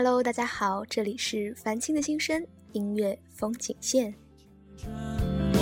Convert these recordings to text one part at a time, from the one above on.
Hello 大家好，这里是凡青的心声音乐风景线。独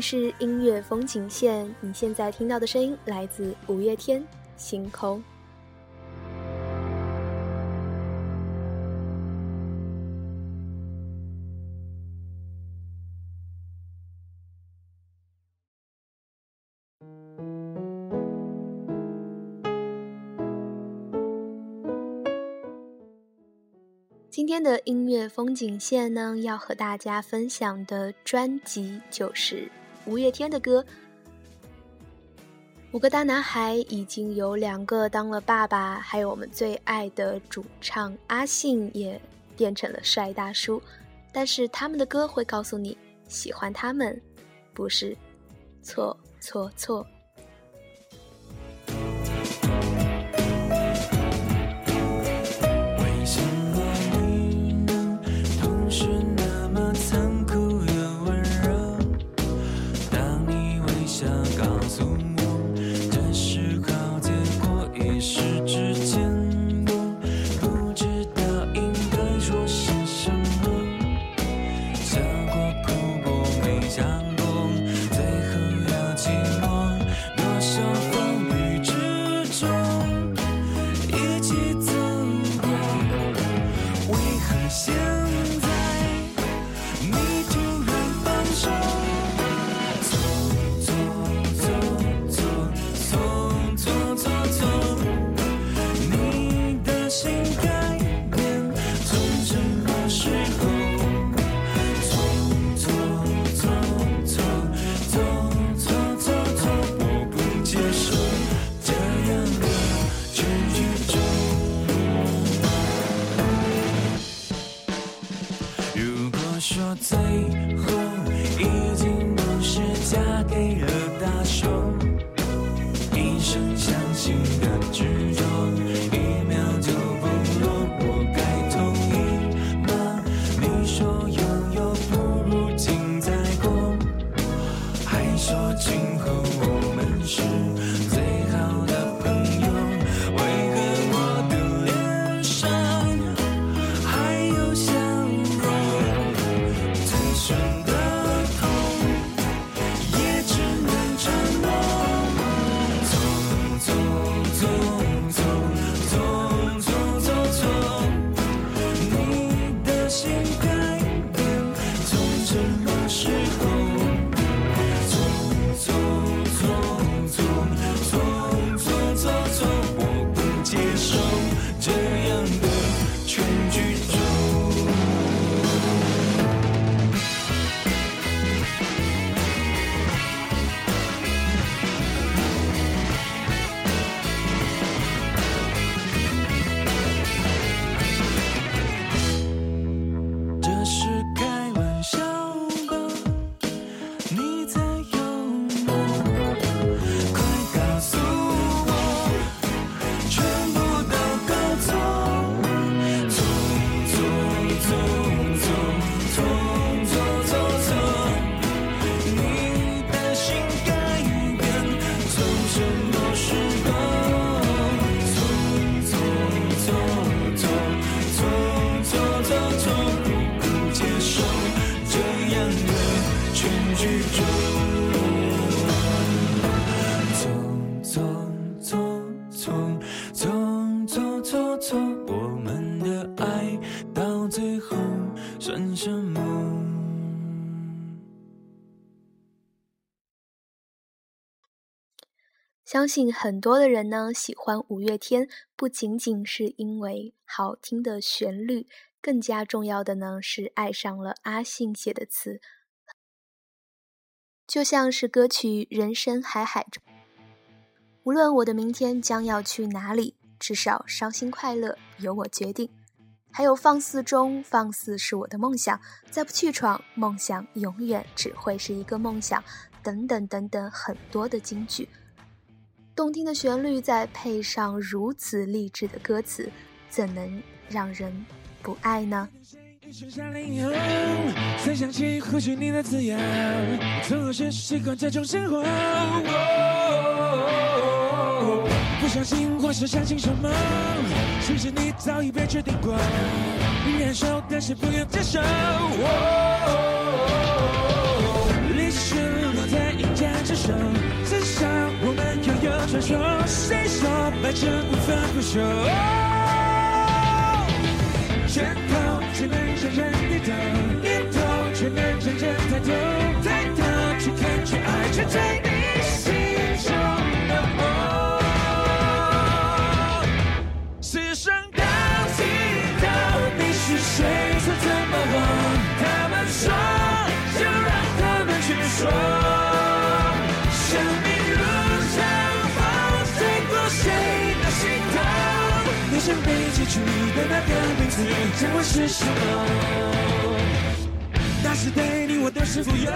是音乐风景线，你现在听到的声音来自五月天《星空》。今天的音乐风景线呢，要和大家分享的专辑就是五月天的歌。五个大男孩已经有两个当了爸爸，还有我们最爱的主唱阿信也变成了帅大叔。但是他们的歌会告诉你，喜欢他们不是错错错。相信很多的人呢喜欢五月天，不仅仅是因为好听的旋律，更加重要的呢是爱上了阿信写的词。就像是歌曲《人生海海》中，无论我的明天将要去哪里，至少伤心快乐由我决定。还有放肆中，放肆是我的梦想，再不去闯，梦想永远只会是一个梦想。等等等等，很多的金句。动听的旋律，再配上如此励志的歌词，怎能让人不爱呢？才想起或许你的滋养，从何时习惯这种生活？不相信或是相信什么？其实你早已被决定过，忍受但是不愿接受。传说。谁说白纸无法不朽？拳头只能让人低头，念头却能让人抬头，抬头去看，去爱，去追你心中的梦。世上到尽头，你是谁？说怎么忘？他们说，被记住的那个名字，将会是什么？那时对你我都是富有，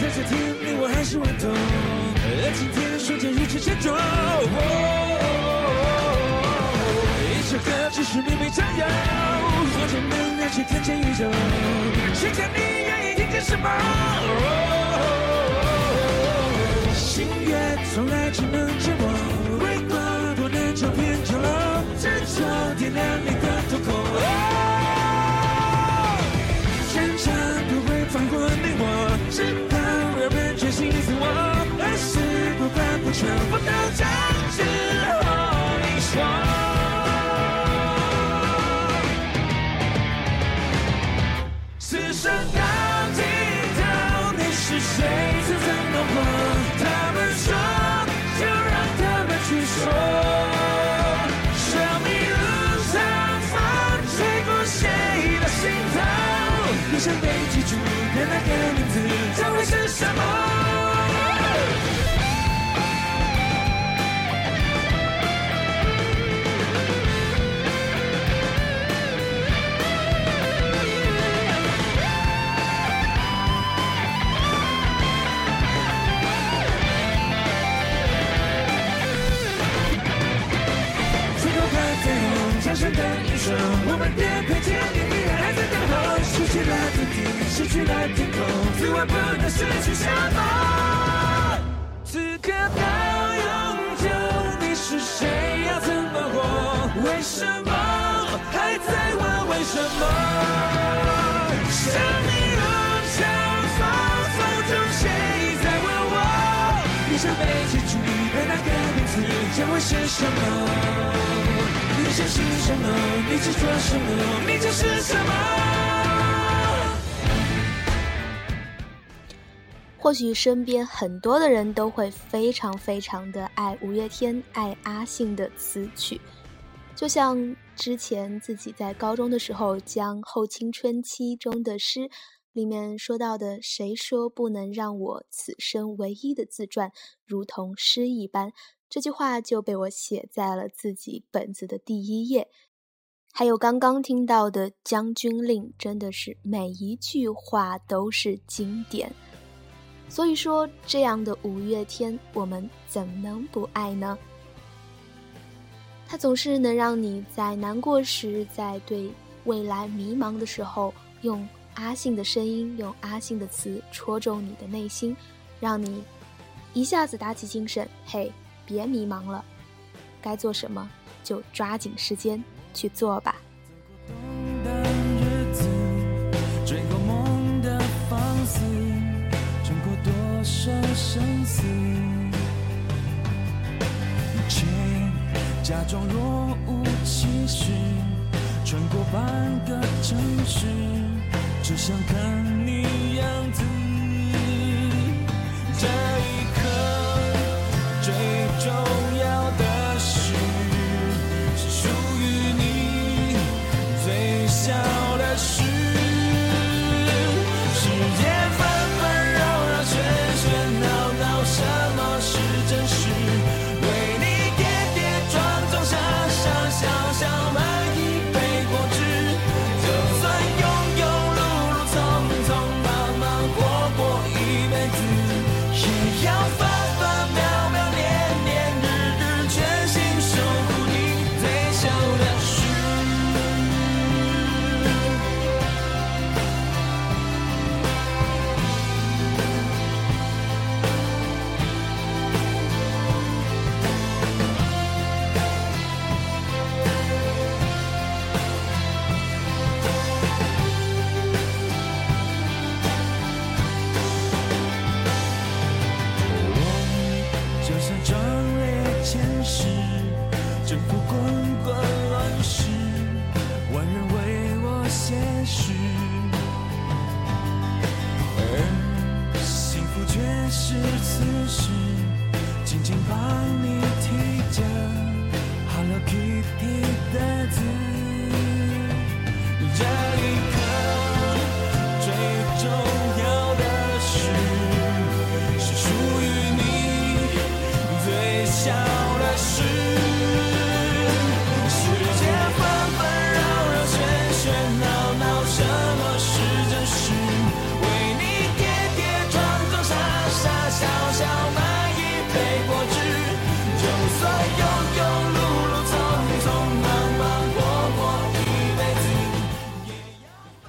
在这天你我还是顽童，而今天瞬间如此沉重。一首歌只是明媚占有，或者能让去看见宇宙，谁叫你愿意听见什么。心愿从来只能折磨，为过多难照片角落，执着点亮你的瞳孔。战场不会放过你我，直到有人决心自我，而是不管不全不到将之后你说。想被记住的那个名字，将会是什么？最后还在红江山的英雄，我们的配失去了天空，自问不能失去什么。此刻到永久，你是谁？要怎么活？为什么还在问为什么？生命如长风，风中谁在问我？你想被记住的那个名字将会是什么？你相信什么？你执着什么？你就是什么？或许身边很多的人都会非常非常的爱五月天、爱阿信的词曲，就像之前自己在高中的时候，将《后青春期》中的诗里面说到的“谁说不能让我此生唯一的自传如同诗一般”，这句话就被我写在了自己本子的第一页。还有刚刚听到的《将军令》，真的是每一句话都是经典。所以说，这样的五月天，我们怎能不爱呢？它总是能让你在难过时，在对未来迷茫的时候，用阿信的声音，用阿信的词戳中你的内心，让你一下子打起精神。嘿，别迷茫了，该做什么就抓紧时间去做吧。生生死，一切假装若无其事，穿过半个城市，只想看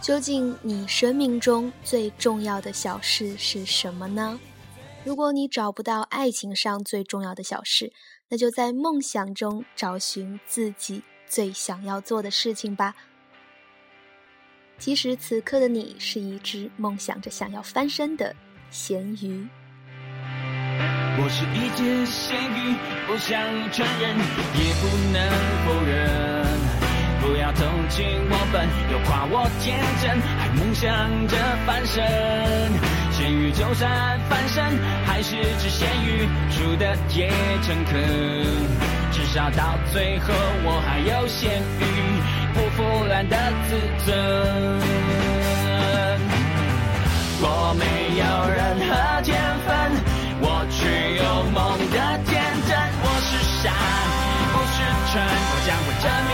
究竟你生命中最重要的小事是什么呢？如果你找不到爱情上最重要的小事，那就在梦想中找寻自己最想要做的事情吧。其实此刻的你是一只梦想着想要翻身的咸鱼。我是一只咸鱼，不想承认，也不能否认。不要同情我笨，又夸我天真，还梦想着翻身。咸鱼就算翻身，还是只咸鱼，输的也诚恳。至少到最后，我还有咸鱼不腐烂的自尊。我没有任何天分，我却有梦的天真。我是傻，不是蠢，我将会证明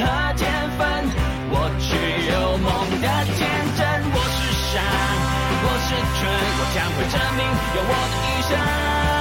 的天真。我是傻，我是蠢，我将会证明用我的一生。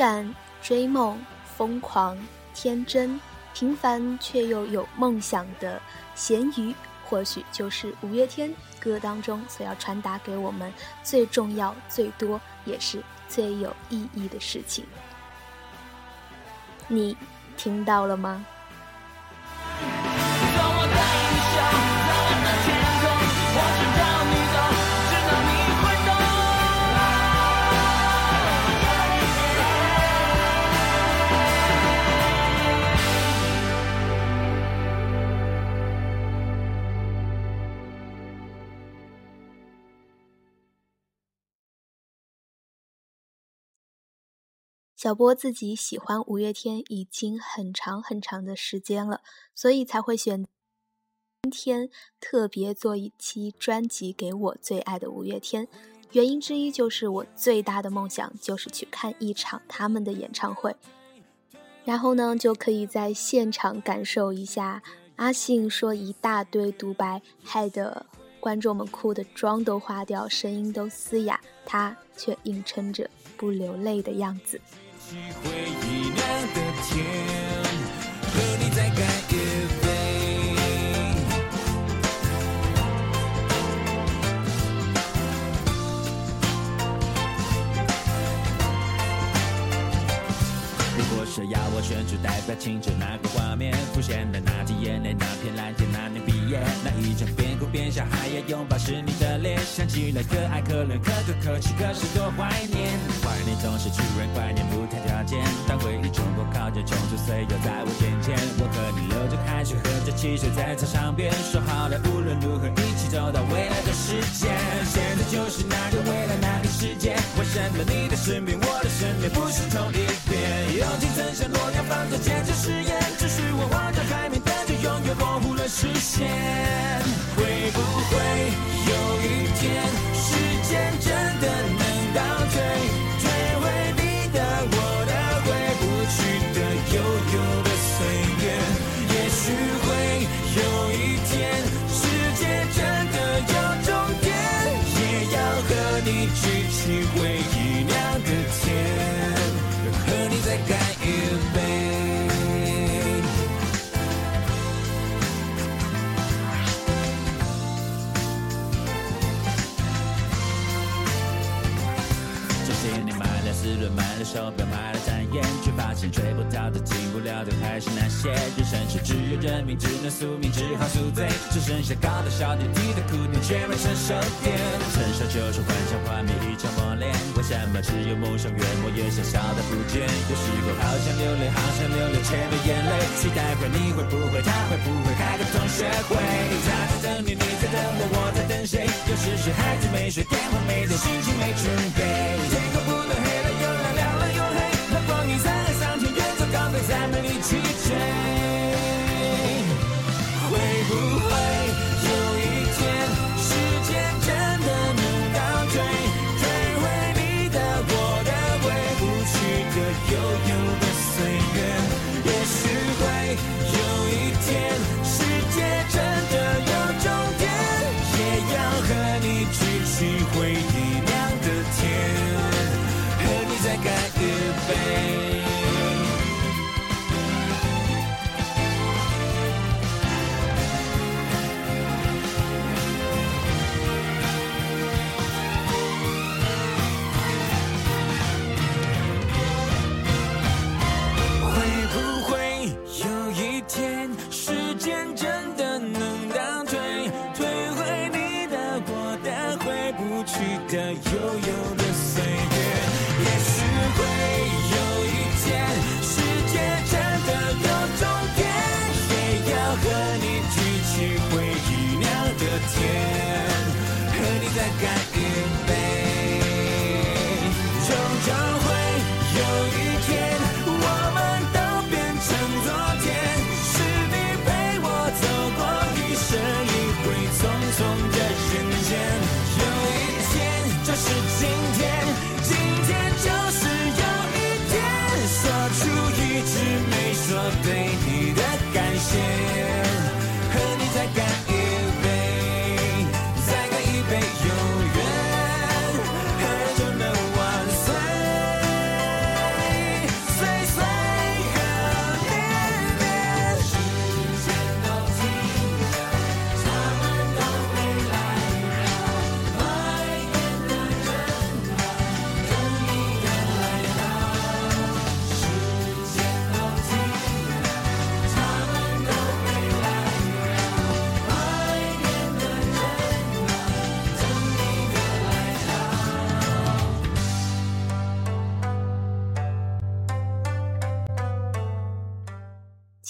敢、追梦、疯狂、天真、平凡却又有梦想的咸鱼，或许就是五月天歌当中所要传达给我们最重要、最多也是最有意义的事情。你听到了吗？小波自己喜欢五月天已经很长很长的时间了，所以才会选今天特别做一期专辑给我最爱的五月天。原因之一就是我最大的梦想就是去看一场他们的演唱会，然后呢就可以在现场感受一下阿信说一大堆独白，害得观众们哭的妆都花掉，声音都嘶哑，他却硬撑着不流泪的样子。回忆亮的天，和你再干一杯。如果说要我选出代表青春那个画面，浮现的那滴眼泪，那片蓝天，那年毕业，那一张边哭边笑还要拥抱是你的脸，想起来可爱可怜可歌可泣，可是多怀念。怀念总是突然怀念不谈条件，当回忆冲破靠近冲出岁月在我眼前，我和你流着汗水喝着汽水在操场边，说好了无论如何一起走到未来的世界。现在就是那个未来那个世界，为什么你的身边我的身边不是同一边？友情曾像诺要放纵坚持誓言，只是我望着海面，但却永远模糊了视线。会不会些。人生是只有认命，只能宿命，只好宿醉。只剩下高的笑点，低的哭点，却没成熟点。成熟就是幻想幻灭一场磨练，为什么只有梦想越磨越小，小的不见？有时候好想流泪，好想流泪，却没眼泪。期待会，你会不会，他会不会开个同学会？他在等你，你在等我，我在等谁？有时是孩子没睡，电话没接，心情没准备。天空不能黑了 change.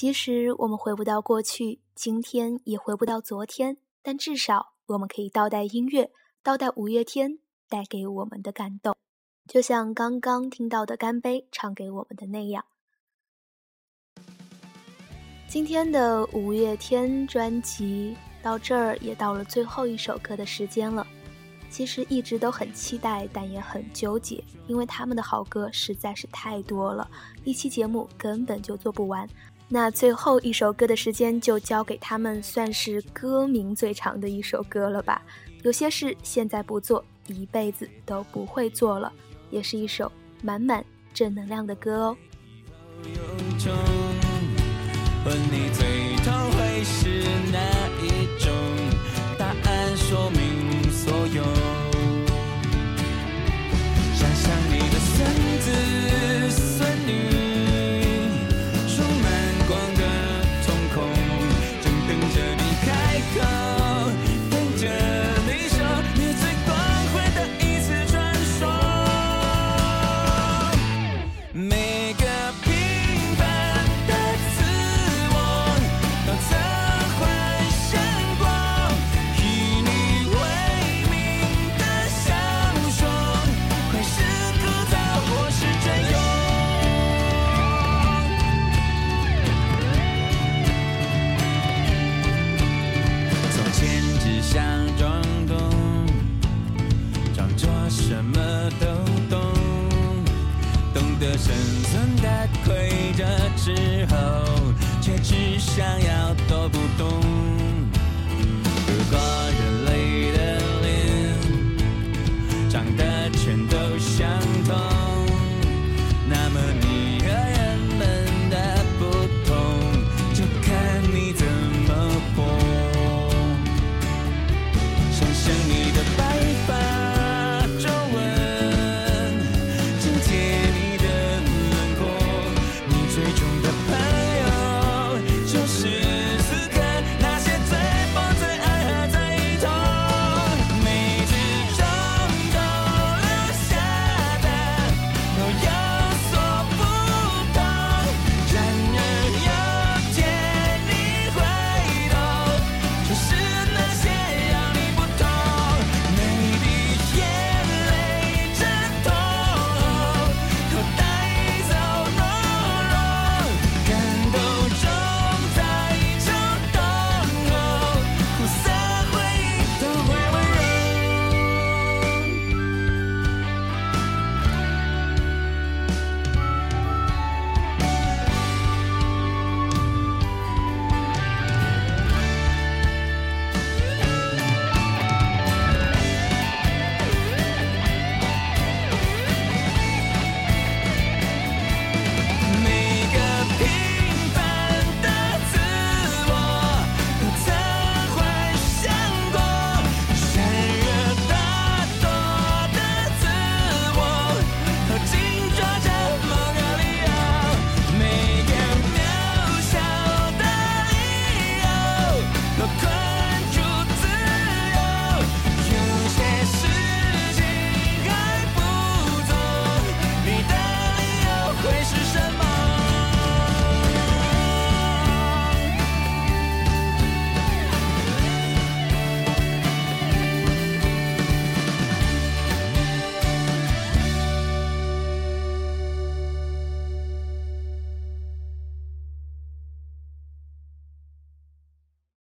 其实我们回不到过去，今天也回不到昨天，但至少我们可以倒带音乐，倒带五月天带给我们的感动，就像刚刚听到的干杯唱给我们的那样。今天的五月天专辑到这儿也到了最后一首歌的时间了。其实一直都很期待，但也很纠结，因为他们的好歌实在是太多了，一期节目根本就做不完。那最后一首歌的时间就交给他们，算是歌名最长的一首歌了吧。有些事现在不做，一辈子都不会做了，也是一首满满正能量的歌哦。问你最痛会是哪所有。想想你的孙子